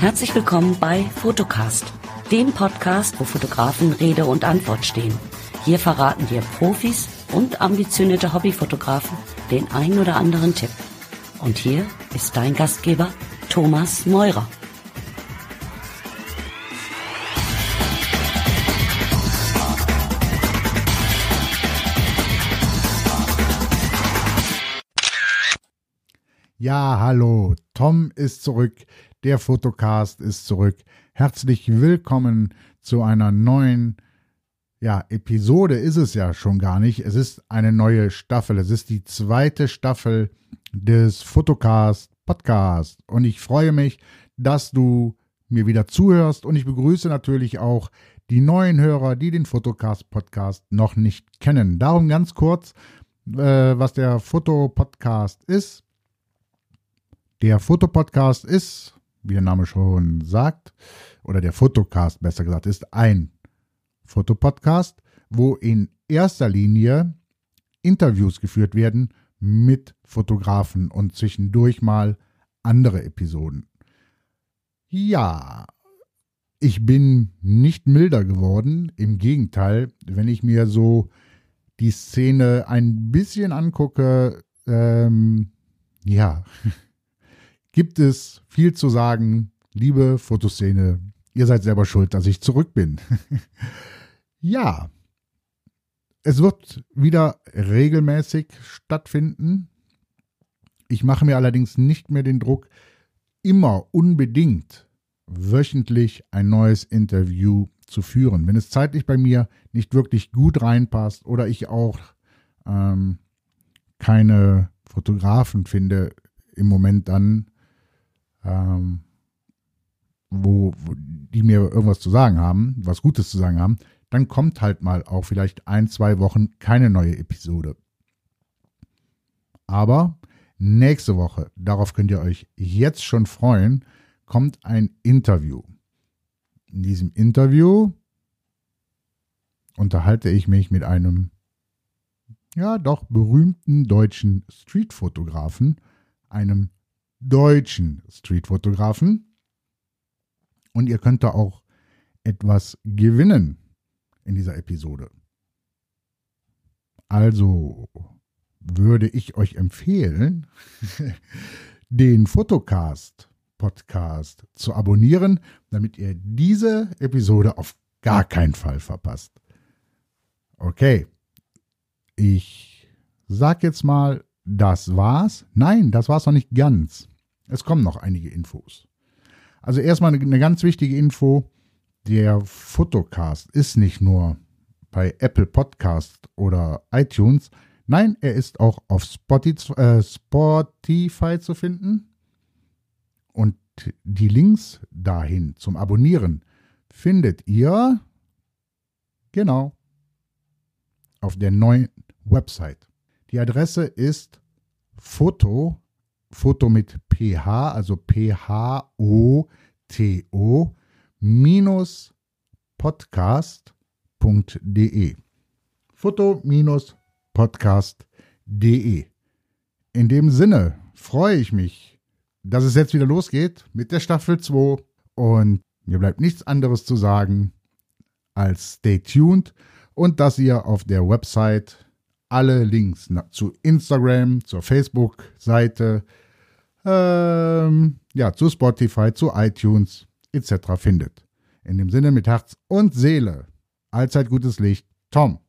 Herzlich willkommen bei Fotocast, dem Podcast, wo Fotografen Rede und Antwort stehen. Hier verraten dir Profis und ambitionierte Hobbyfotografen den ein oder anderen Tipp. Und hier ist dein Gastgeber Thomas Meurer. Ja, hallo, Tom ist zurück, der Fotocast ist zurück. Herzlich willkommen zu einer neuen, ja, Episode ist es ja schon gar nicht. Es ist eine neue Staffel. Es ist die zweite Staffel des Fotocast Podcast. Und ich freue mich, dass du mir wieder zuhörst. Und ich begrüße natürlich auch die neuen Hörer, die den Fotocast Podcast noch nicht kennen. Darum ganz kurz, äh, was der Fotopodcast ist. Der Fotopodcast ist, wie der Name schon sagt, oder der Fotocast besser gesagt, ist ein Fotopodcast, wo in erster Linie Interviews geführt werden mit Fotografen und zwischendurch mal andere Episoden. Ja, ich bin nicht milder geworden. Im Gegenteil, wenn ich mir so die Szene ein bisschen angucke, ähm, ja, gibt es viel zu sagen. Liebe Fotoszene, ihr seid selber schuld, dass ich zurück bin. ja, es wird wieder regelmäßig stattfinden. Ich mache mir allerdings nicht mehr den Druck, immer unbedingt wöchentlich ein neues Interview zu führen. Wenn es zeitlich bei mir nicht wirklich gut reinpasst oder ich auch ähm, keine Fotografen finde im Moment dann, ähm, wo, wo die mir irgendwas zu sagen haben, was Gutes zu sagen haben, dann kommt halt mal auch vielleicht ein, zwei Wochen keine neue Episode. Aber nächste Woche, darauf könnt ihr euch jetzt schon freuen, kommt ein Interview. In diesem Interview unterhalte ich mich mit einem, ja doch berühmten deutschen Streetfotografen, einem deutschen Streetfotografen. Und ihr könnt da auch etwas gewinnen in dieser Episode. Also würde ich euch empfehlen, den Fotocast Podcast zu abonnieren, damit ihr diese Episode auf gar keinen Fall verpasst. Okay, ich sag jetzt mal, das war's. Nein, das war's noch nicht ganz. Es kommen noch einige Infos. Also erstmal eine, ganz wichtige Info. Der Fotocast ist nicht nur bei Apple Podcast oder iTunes. Nein, er ist auch auf Spotify, äh, zu finden. Und die Links dahin zum Abonnieren findet ihr genau auf der neuen Website. Die Adresse ist Foto Foto mit PH, also P-H-O-T-O, minus podcast.de. Foto-podcast.de. In dem Sinne freue ich mich, dass es jetzt wieder losgeht mit der Staffel 2 und mir bleibt nichts anderes zu sagen als stay tuned und dass ihr auf der Website alle Links zu Instagram, zur Facebook-Seite, ähm, ja, zu Spotify, zu iTunes etc. findet. In dem Sinne mit Herz und Seele. Allzeit gutes Licht. Tom.